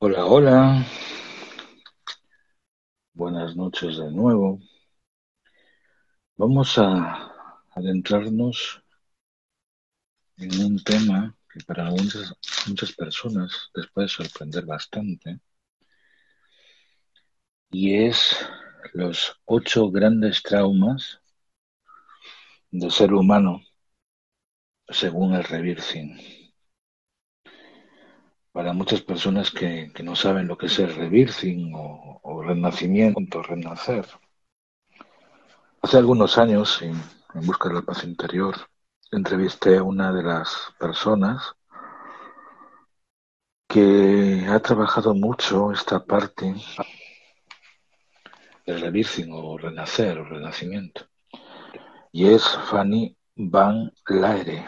Hola, hola. Buenas noches de nuevo. Vamos a adentrarnos en un tema que para muchas, muchas personas les puede sorprender bastante y es los ocho grandes traumas del ser humano según el Revirthing para muchas personas que, no saben lo que es el rebirthing o, renacimiento, renacer. Hace algunos años, en, busca de la paz interior, entrevisté a una de las personas que ha trabajado mucho esta parte del rebirthing o renacer o renacimiento. Y es Fanny Van Laere.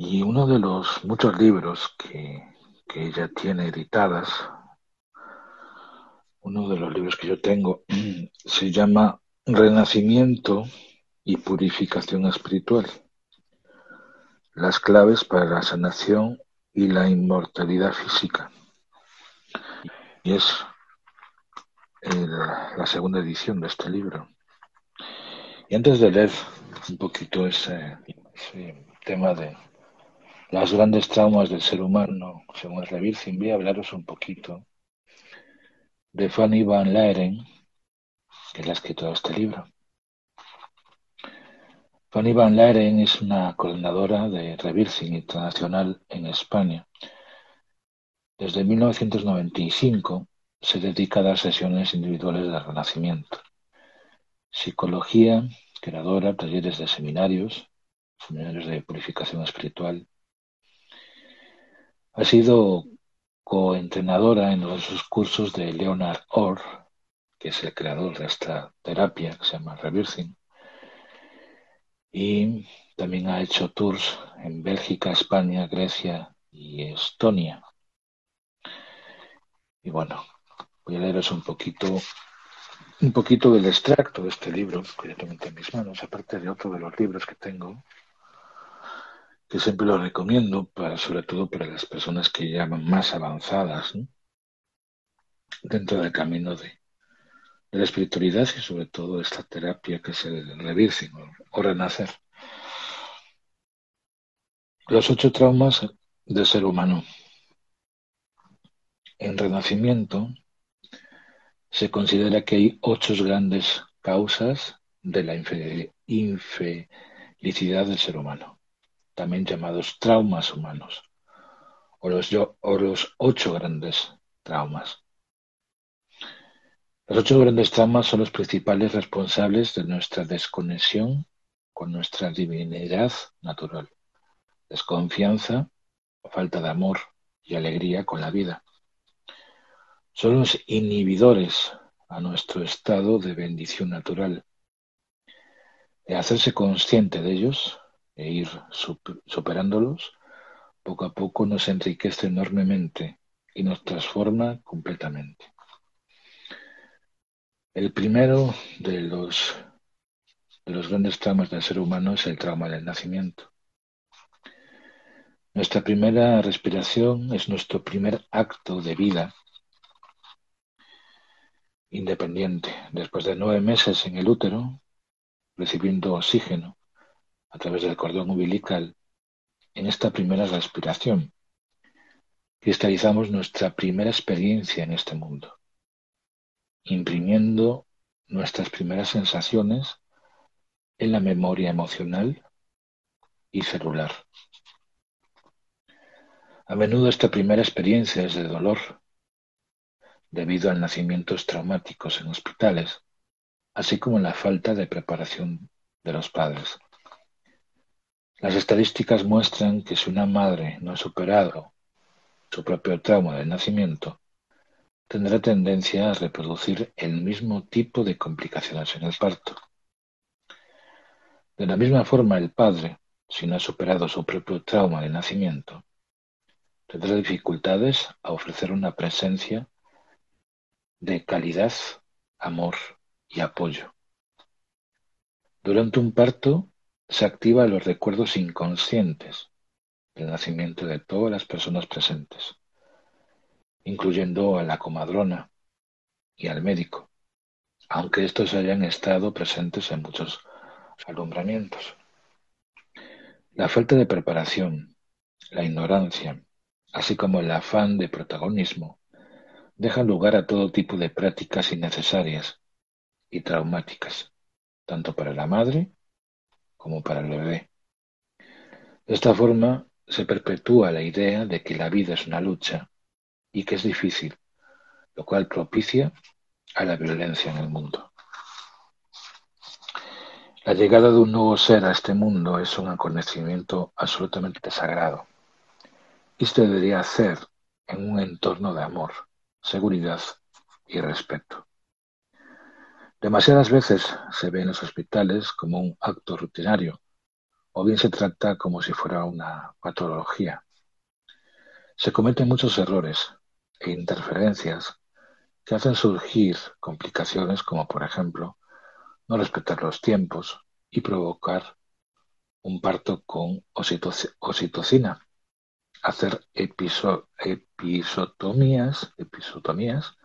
Y uno de los muchos libros que, ella tiene editadas, uno de los libros que yo tengo, se llama Renacimiento y Purificación Espiritual. Las claves para la sanación y la inmortalidad física. Y es la segunda edición de este libro. Y antes de leer un poquito ese tema de, las grandes traumas del ser humano, según el Revirgen, voy a hablaros un poquito de Fanny Van Leeren, que es la escritora de este libro. Fanny Van Leeren es una coordinadora de Revirgen Internacional en España. Desde 1995 se dedica a dar sesiones individuales de renacimiento, psicología, creadora, talleres de seminarios, seminarios de purificación espiritual, ha sido coentrenadora en los cursos de Leonard Orr, que es el creador de esta terapia que se llama Reversing. Y también ha hecho tours en Bélgica, España, Grecia y Estonia. Y bueno, voy a leeros un poquito, un poquito del extracto de este libro que tengo en mis manos, aparte de otro de los libros que tengo que siempre lo recomiendo, para, sobre todo para las personas que llaman más avanzadas dentro del camino de, la espiritualidad y sobre todo esta terapia que es el o, renacer. Los ocho traumas del ser humano. En renacimiento se considera que hay ocho grandes causas de la infelicidad del ser humano también llamados traumas humanos, o los, o los ocho grandes traumas. Los ocho grandes traumas son los principales responsables de nuestra desconexión con nuestra divinidad natural, desconfianza, falta de amor y alegría con la vida. Son los inhibidores a nuestro estado de bendición natural. De hacerse consciente de ellos e ir superándolos, poco a poco nos enriquece enormemente y nos transforma completamente. El primero de los, de los grandes traumas del ser humano es el trauma del nacimiento. Nuestra primera respiración es nuestro primer acto de vida independiente. Después de nueve meses en el útero, recibiendo oxígeno, a través del cordón umbilical en esta primera respiración. Cristalizamos nuestra primera experiencia en este mundo, imprimiendo nuestras primeras sensaciones en la memoria emocional y celular. A menudo esta primera experiencia es de dolor, debido a nacimientos traumáticos en hospitales, así como la falta de preparación de los padres. Las estadísticas muestran que si una madre no ha superado su propio trauma del nacimiento, tendrá tendencia a reproducir el mismo tipo de complicaciones en el parto. De la misma forma, el padre, si no ha superado su propio trauma de nacimiento, tendrá dificultades a ofrecer una presencia de calidad, amor y apoyo. Durante un parto se activan los recuerdos inconscientes del nacimiento de todas las personas presentes, incluyendo a la comadrona y al médico, aunque estos hayan estado presentes en muchos alumbramientos. La falta de preparación, la ignorancia, así como el afán de protagonismo, dejan lugar a todo tipo de prácticas innecesarias y traumáticas, tanto para la madre como para el bebé. De esta forma se perpetúa la idea de que la vida es una lucha y que es difícil, lo cual propicia a la violencia en el mundo. La llegada de un nuevo ser a este mundo es un acontecimiento absolutamente sagrado y se debería hacer en un entorno de amor, seguridad y respeto. Demasiadas veces se ve en los hospitales como un acto rutinario, o bien se trata como si fuera una patología. Se cometen muchos errores e interferencias que hacen surgir complicaciones como, por ejemplo, no respetar los tiempos y provocar un parto con oxitocina, hacer episotomías, episotomías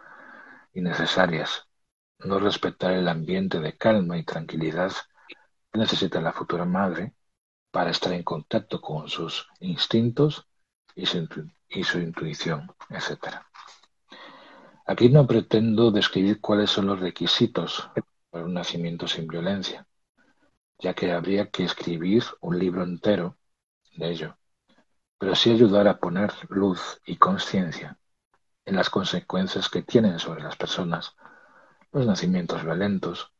innecesarias, no respetar el ambiente de calma y tranquilidad que necesita la futura madre para estar en contacto con sus instintos y su, intuición, etc. Aquí no pretendo describir cuáles son los requisitos para un nacimiento sin violencia, ya que habría que escribir un libro entero de ello pero sí ayudar a poner luz y conciencia en las consecuencias que tienen sobre las personas los nacimientos violentos,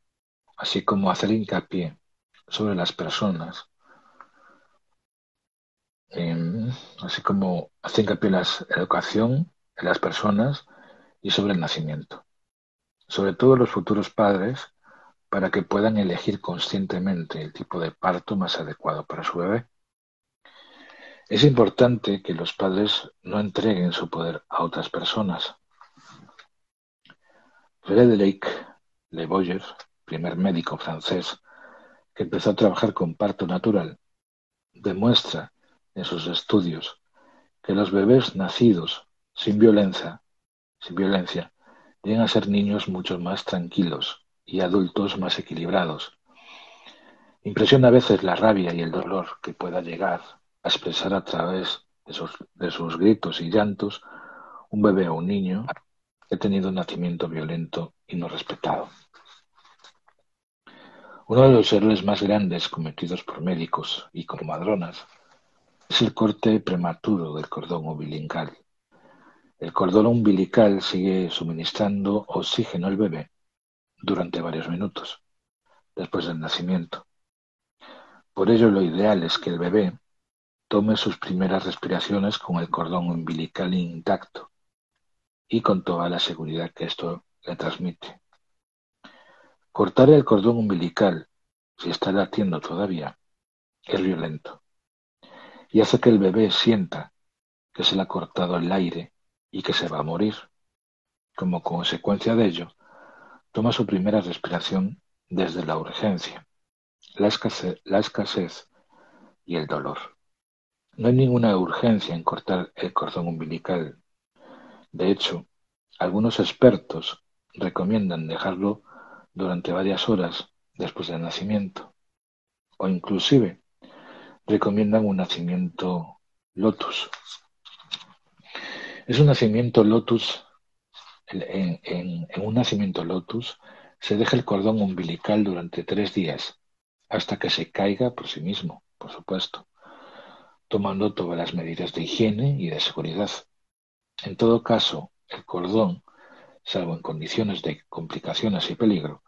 así como hacer hincapié sobre las personas, así como hacer hincapié en la educación en las personas y sobre el nacimiento, sobre todo los futuros padres, para que puedan elegir conscientemente el tipo de parto más adecuado para su bebé. Es importante que los padres no entreguen su poder a otras personas. Frédéric Le Boyer, primer médico francés que empezó a trabajar con parto natural, demuestra en sus estudios que los bebés nacidos sin violencia, sin violencia, llegan a ser niños mucho más tranquilos y adultos más equilibrados. Impresiona a veces la rabia y el dolor que pueda llegar a expresar a través de sus, de sus gritos y llantos un bebé o un niño ha tenido un nacimiento violento y no respetado. Uno de los errores más grandes cometidos por médicos y comadronas es el corte prematuro del cordón umbilical. El cordón umbilical sigue suministrando oxígeno al bebé durante varios minutos después del nacimiento. Por ello, lo ideal es que el bebé tome sus primeras respiraciones con el cordón umbilical intacto y con toda la seguridad que esto le transmite. Cortar el cordón umbilical, si está latiendo todavía, es violento y hace que el bebé sienta que se le ha cortado el aire y que se va a morir. Como consecuencia de ello, toma su primera respiración desde la urgencia, la escasez, y el dolor. No hay ninguna urgencia en cortar el cordón umbilical. De hecho, algunos expertos recomiendan dejarlo durante varias horas después del nacimiento o inclusive recomiendan un nacimiento lotus. Es un nacimiento lotus, en, en, un nacimiento lotus se deja el cordón umbilical durante tres días hasta que se caiga por sí mismo, por supuesto tomando todas las medidas de higiene y de seguridad. En todo caso, el cordón, salvo en condiciones de complicaciones y peligro,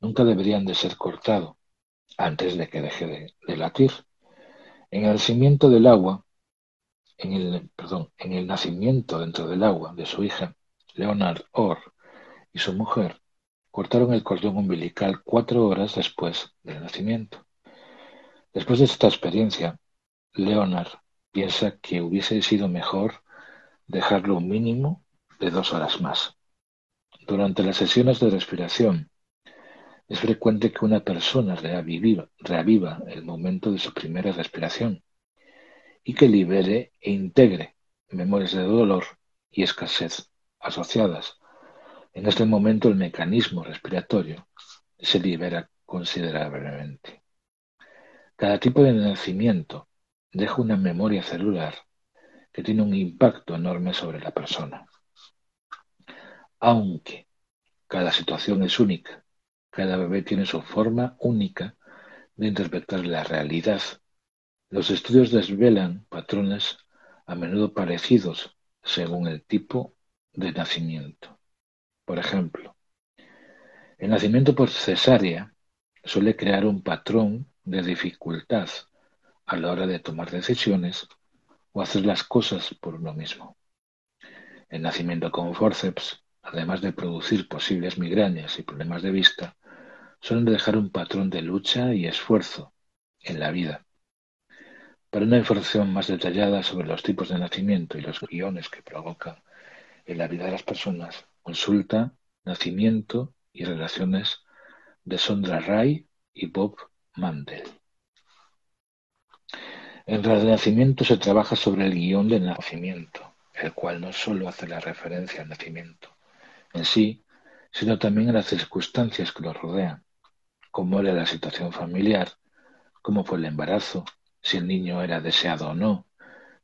nunca deberían de ser cortado antes de que deje de, latir. En el nacimiento del agua, en el, en el nacimiento dentro del agua de su hija, Leonard Orr, y su mujer, cortaron el cordón umbilical cuatro horas después del nacimiento. Después de esta experiencia, Leonard piensa que hubiese sido mejor dejarlo un mínimo de dos horas más. Durante las sesiones de respiración, es frecuente que una persona reaviva, el momento de su primera respiración y que libere e integre memorias de dolor y escasez asociadas. En este momento el mecanismo respiratorio se libera considerablemente. Cada tipo de nacimiento deja una memoria celular que tiene un impacto enorme sobre la persona. Aunque cada situación es única, cada bebé tiene su forma única de interpretar la realidad los estudios desvelan patrones a menudo parecidos según el tipo de nacimiento. Por ejemplo, el nacimiento por cesárea suele crear un patrón de dificultad a la hora de tomar decisiones o hacer las cosas por uno mismo. El nacimiento con forceps, además de producir posibles migrañas y problemas de vista, suelen dejar un patrón de lucha y esfuerzo en la vida para una información más detallada sobre los tipos de nacimiento y los guiones que provocan en la vida de las personas, consulta Nacimiento y Relaciones de Sondra Ray y Bob Mandel. En Renacimiento se trabaja sobre el guion del nacimiento, el cual no solo hace la referencia al nacimiento en sí, sino también a las circunstancias que lo rodean, cómo era la situación familiar, cómo fue el embarazo, si el niño era deseado o no,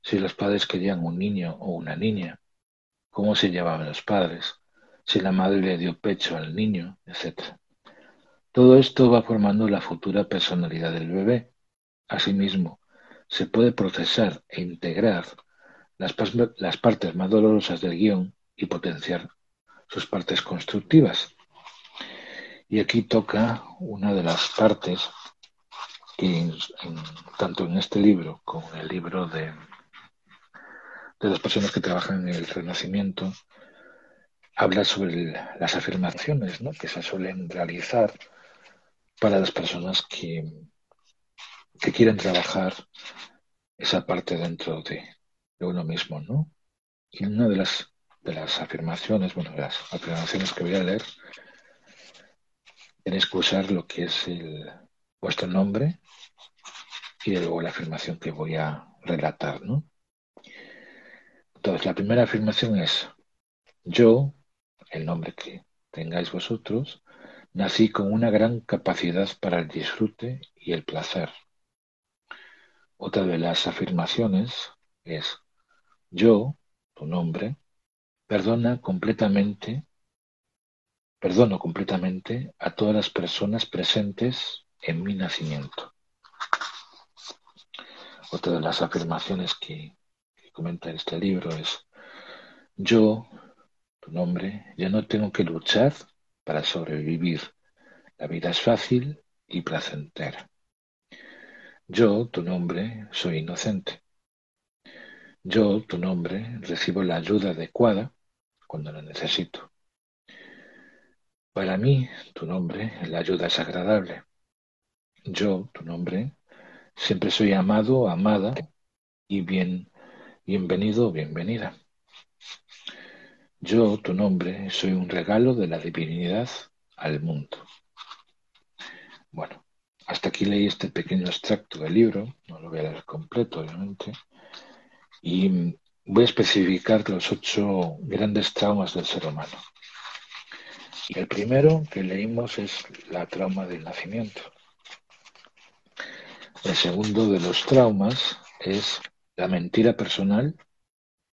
si los padres querían un niño o una niña, cómo se llevaban los padres, si la madre le dio pecho al niño, etc. Todo esto va formando la futura personalidad del bebé. Asimismo, se puede procesar e integrar las, partes más dolorosas del guion y potenciar sus partes constructivas. Y aquí toca una de las partes tanto en este libro como en el libro de, de las personas que trabajan en el Renacimiento, habla sobre las afirmaciones que se suelen realizar para las personas que, que quieren trabajar esa parte dentro de, uno mismo. ¿no? Y una de las, de las afirmaciones, bueno, las afirmaciones que voy a leer, tenéis que usar lo que es el, vuestro nombre y luego la afirmación que voy a relatar, ¿no? Entonces, la primera afirmación es, yo, el nombre que tengáis vosotros, nací con una gran capacidad para el disfrute y el placer. Otra de las afirmaciones es, yo, tu nombre, perdona completamente, perdono completamente a todas las personas presentes en mi nacimiento. Otra de las afirmaciones que, comenta este libro es, yo, tu nombre, ya no tengo que luchar para sobrevivir. La vida es fácil y placentera. Yo, tu nombre, soy inocente. Yo, tu nombre, recibo la ayuda adecuada cuando la necesito. Para mí, tu nombre, la ayuda es agradable. Yo, tu nombre, siempre soy amado, amada y bien, bienvenido o bienvenida. Yo, tu nombre, soy un regalo de la divinidad al mundo. Bueno, hasta aquí leí este pequeño extracto del libro, no lo voy a leer completo, obviamente, y voy a especificar los ocho grandes traumas del ser humano. Y el primero que leímos es la trauma del nacimiento. El segundo de los traumas es la mentira personal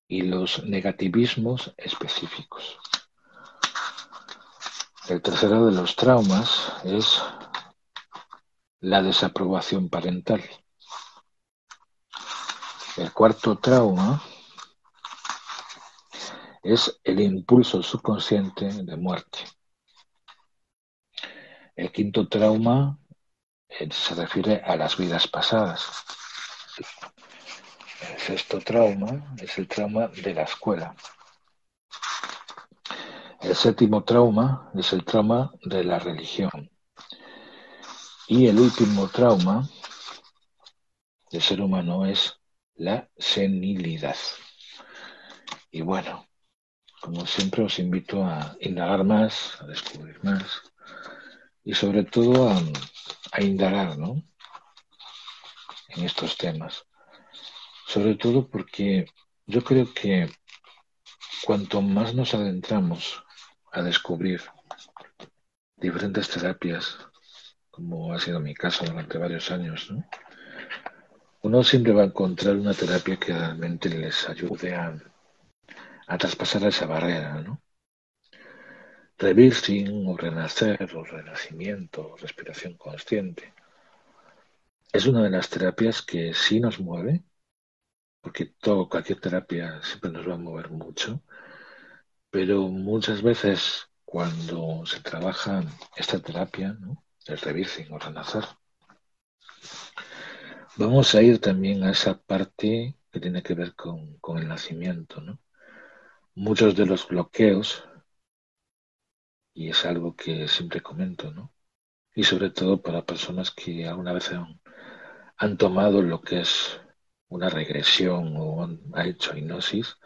y los negativismos específicos. El tercero de los traumas es la desaprobación parental. El cuarto trauma es el impulso subconsciente de muerte. El quinto trauma se refiere a las vidas pasadas. El sexto trauma es el trauma de la escuela. El séptimo trauma es el trauma de la religión. Y el último trauma del ser humano es la senilidad. Y bueno, como siempre os invito a indagar más, a descubrir más y sobre todo a, indagar ¿no? en estos temas. Sobre todo porque yo creo que cuanto más nos adentramos a descubrir diferentes terapias, como ha sido mi caso durante varios años, ¿no? uno siempre va a encontrar una terapia que realmente les ayude a, traspasar esa barrera, ¿no? Reversing o renacer o renacimiento respiración consciente es una de las terapias que sí nos mueve, porque todo, cualquier terapia siempre nos va a mover mucho, pero muchas veces cuando se trabaja esta terapia, ¿no? El reversing o renacer, vamos a ir también a esa parte que tiene que ver con, con el nacimiento, ¿no? Muchos de los bloqueos, y es algo que siempre comento, ¿no? Y sobre todo para personas que alguna vez han, han tomado lo que es una regresión o han, hecho hipnosis,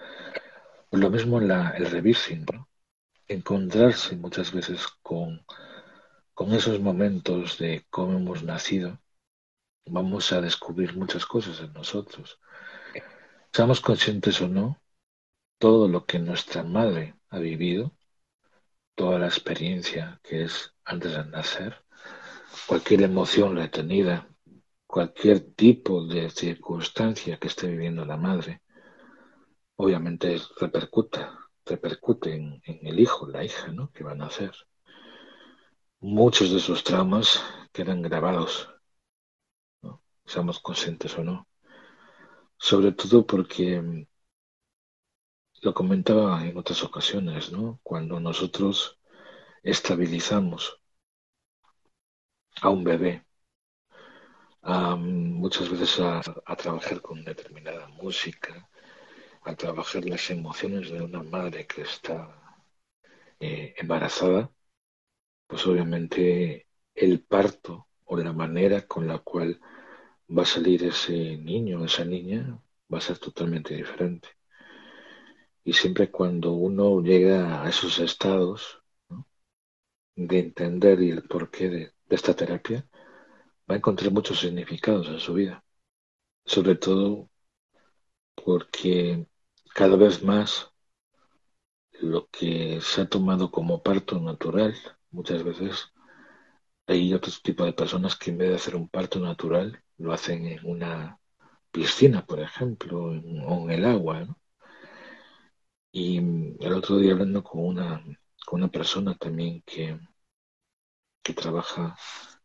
pues lo mismo la, el reversing, ¿no? encontrarse muchas veces con, con esos momentos de cómo hemos nacido, vamos a descubrir muchas cosas en nosotros. Seamos conscientes o no, todo lo que nuestra madre ha vivido, toda la experiencia que es antes de nacer, cualquier emoción retenida, cualquier tipo de circunstancia que esté viviendo la madre, obviamente repercute, repercute en, el hijo, la hija, ¿no? que van a hacer. Muchos de esos traumas quedan grabados, seamos conscientes o no. Sobre todo porque mm, lo comentaba en otras ocasiones, ¿no? Cuando nosotros estabilizamos a un bebé, muchas veces a, trabajar con determinada música, a trabajar las emociones de una madre que está eh, embarazada, pues obviamente el parto o la manera con la cual va a salir ese niño o esa niña va a ser totalmente diferente. Y siempre cuando uno llega a esos estados de entender y el porqué de esta terapia, va a encontrar muchos significados en su vida. Sobre todo porque cada vez más lo que se ha tomado como parto natural, muchas veces hay otro tipo de personas que en vez de hacer un parto natural, lo hacen en una piscina, por ejemplo, o en el agua. Y el otro día hablando con una, con una persona también que, que trabaja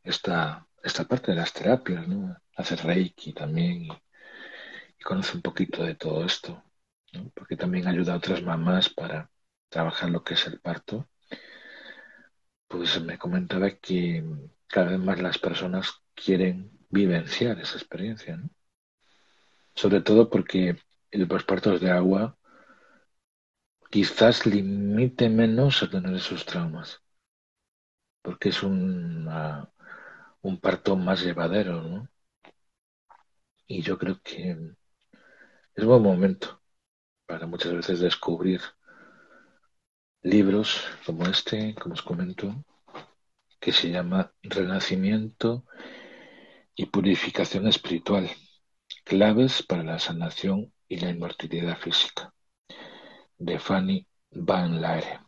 esta, esta parte de las terapias, ¿no? Hace Reiki también y, conoce un poquito de todo esto, ¿no? porque también ayuda a otras mamás para trabajar lo que es el parto. Pues me comentaba que cada vez más las personas quieren vivenciar esa experiencia, ¿no? Sobre todo porque los partos de agua quizás limite menos a tener esos traumas, porque es una, un parto más llevadero, ¿no? Y yo creo que es buen momento para muchas veces descubrir libros como este, como os comento, que se llama Renacimiento y Purificación Espiritual, claves para la sanación y la inmortalidad física, de Fanny Van Laere.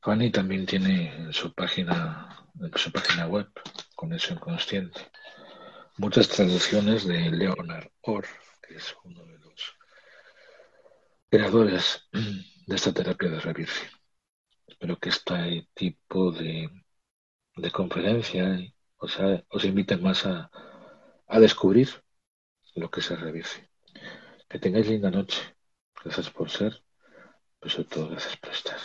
Fanny también tiene en su página, en su página web Conexión Consciente. Muchas traducciones de Leonard Orr, que es uno de los creadores de esta terapia de revirgen. Espero que este tipo de, de conferencia os, os invite más a, a descubrir lo que es el revirgen. Que tengáis linda noche. Gracias por ser, pero sobre todo gracias por estar.